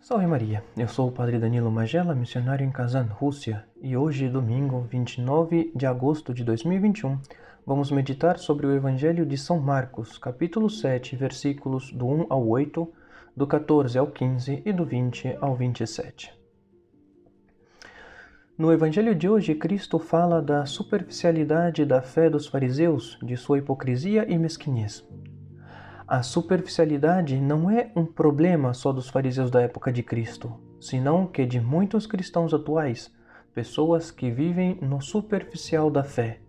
Salve Maria, eu sou o Padre Danilo Magela, missionário em Kazan, Rússia, e hoje, domingo 29 de agosto de 2021, vamos meditar sobre o Evangelho de São Marcos, capítulo 7, versículos do 1 ao 8, do 14 ao 15 e do 20 ao 27. No Evangelho de hoje, Cristo fala da superficialidade da fé dos fariseus, de sua hipocrisia e mesquinhez. A superficialidade não é um problema só dos fariseus da época de Cristo, senão que de muitos cristãos atuais, pessoas que vivem no superficial da fé,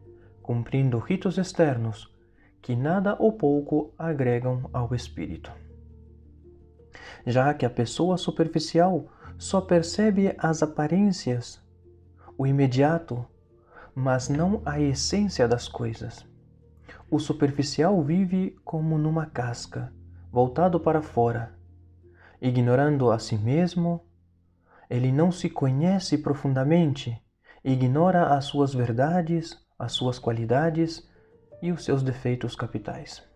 cumprindo ritos externos que nada ou pouco agregam ao espírito. Já que a pessoa superficial só percebe as aparências, o imediato, mas não a essência das coisas. O superficial vive como numa casca, voltado para fora. Ignorando a si mesmo, ele não se conhece profundamente, ignora as suas verdades, as suas qualidades e os seus defeitos capitais.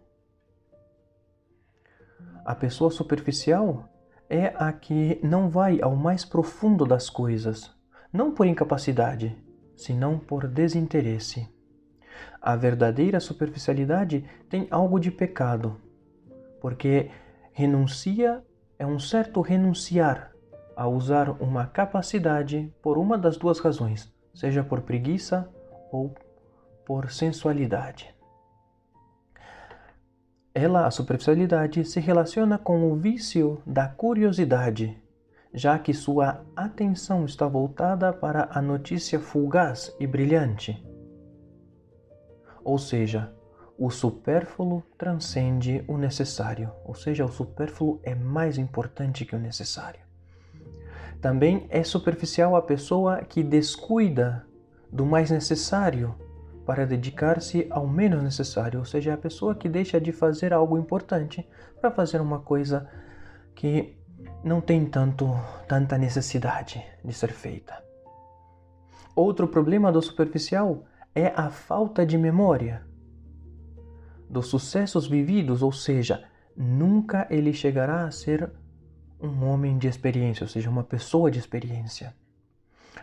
A pessoa superficial é a que não vai ao mais profundo das coisas, não por incapacidade, senão por desinteresse. A verdadeira superficialidade tem algo de pecado, porque renuncia é um certo renunciar a usar uma capacidade por uma das duas razões, seja por preguiça ou por sensualidade. Ela, a superficialidade, se relaciona com o vício da curiosidade, já que sua atenção está voltada para a notícia fugaz e brilhante ou seja, o supérfluo transcende o necessário, ou seja, o supérfluo é mais importante que o necessário. Também é superficial a pessoa que descuida do mais necessário para dedicar-se ao menos necessário, ou seja, a pessoa que deixa de fazer algo importante para fazer uma coisa que não tem tanto tanta necessidade de ser feita. Outro problema do superficial é a falta de memória dos sucessos vividos, ou seja, nunca ele chegará a ser um homem de experiência, ou seja, uma pessoa de experiência.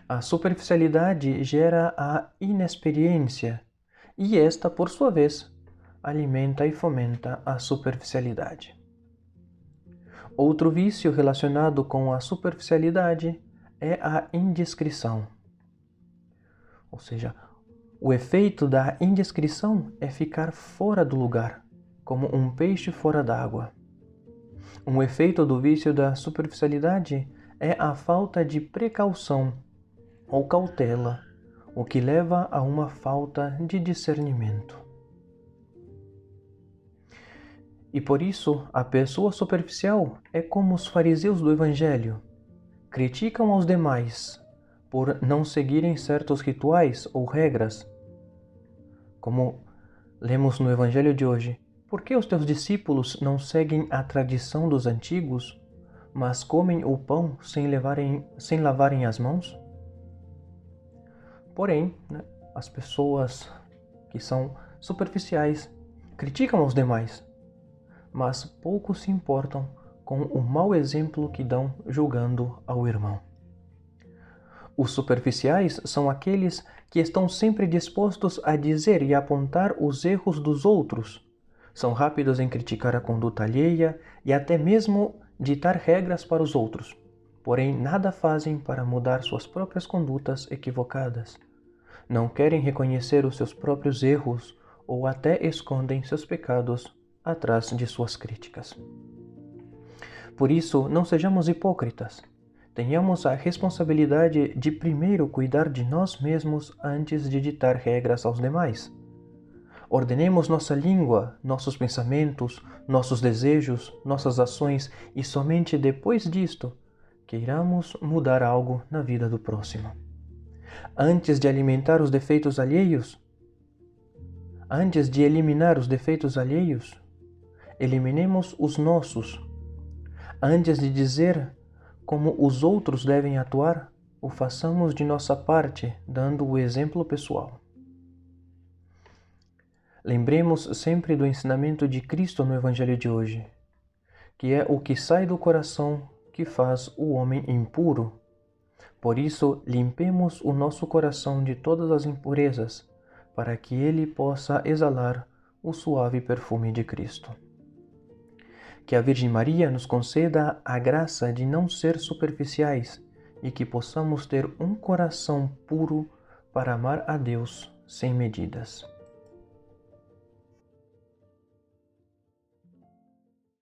A superficialidade gera a inexperiência e esta, por sua vez, alimenta e fomenta a superficialidade. Outro vício relacionado com a superficialidade é a indiscrição, ou seja, o efeito da indiscrição é ficar fora do lugar, como um peixe fora d'água. Um efeito do vício da superficialidade é a falta de precaução ou cautela, o que leva a uma falta de discernimento. E por isso, a pessoa superficial é como os fariseus do Evangelho. Criticam aos demais por não seguirem certos rituais ou regras como lemos no Evangelho de hoje, por que os teus discípulos não seguem a tradição dos antigos, mas comem o pão sem, levarem, sem lavarem as mãos? Porém, né, as pessoas que são superficiais criticam os demais, mas pouco se importam com o mau exemplo que dão julgando ao irmão. Os superficiais são aqueles que estão sempre dispostos a dizer e apontar os erros dos outros. São rápidos em criticar a conduta alheia e até mesmo ditar regras para os outros, porém nada fazem para mudar suas próprias condutas equivocadas. Não querem reconhecer os seus próprios erros ou até escondem seus pecados atrás de suas críticas. Por isso, não sejamos hipócritas tenhamos a responsabilidade de primeiro cuidar de nós mesmos antes de ditar regras aos demais. Ordenemos nossa língua, nossos pensamentos, nossos desejos, nossas ações e somente depois disto queiramos mudar algo na vida do próximo. Antes de alimentar os defeitos alheios, antes de eliminar os defeitos alheios, eliminemos os nossos. Antes de dizer como os outros devem atuar, o façamos de nossa parte, dando o exemplo pessoal. Lembremos sempre do ensinamento de Cristo no Evangelho de hoje, que é o que sai do coração que faz o homem impuro. Por isso, limpemos o nosso coração de todas as impurezas, para que ele possa exalar o suave perfume de Cristo. Que a Virgem Maria nos conceda a graça de não ser superficiais e que possamos ter um coração puro para amar a Deus sem medidas.